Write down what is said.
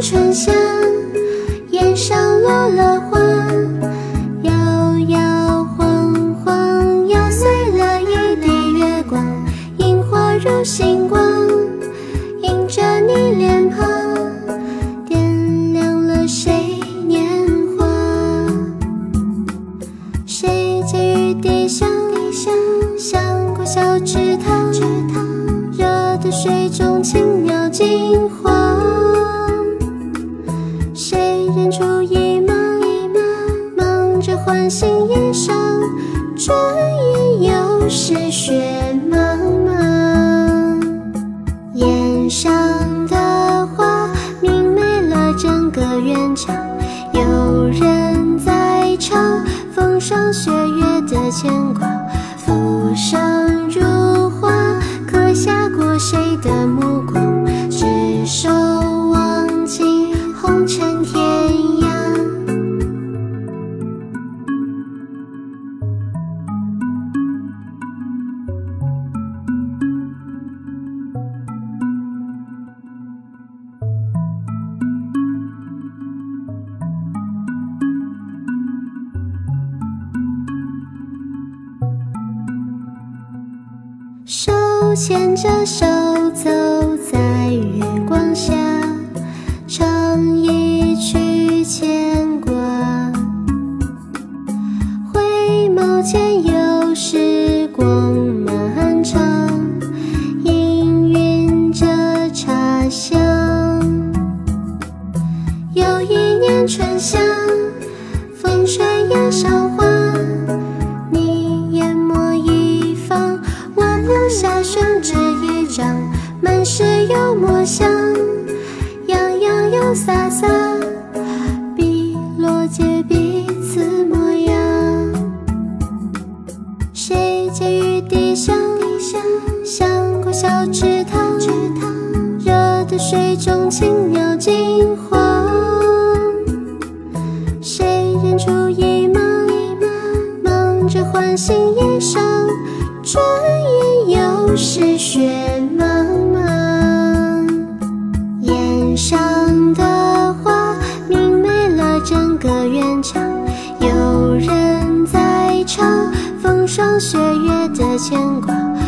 春夏，檐上落了花，摇摇晃晃，摇碎了一地月光。萤火如星光，映着你脸庞，点亮了谁年华？谁借雨滴香？像过小池塘，热的水中轻描金黄。忙着唤醒衣裳，转眼又是雪茫茫。檐上的花明媚了整个院墙，有人在唱风霜雪月的牵挂。浮生如画，刻下过谁的目手牵着手走在月光下，唱一曲牵挂。回眸间有时光漫长，氤氲着茶香。又一年春夏，风吹叶上是油墨香，洋洋又洒洒，碧落皆彼此模样。谁借雨滴香？像过小池塘，热的水中青鸟惊慌。谁认出一梦？忙着唤醒衣裳，转眼又是雪茫。风霜雪月的牵挂。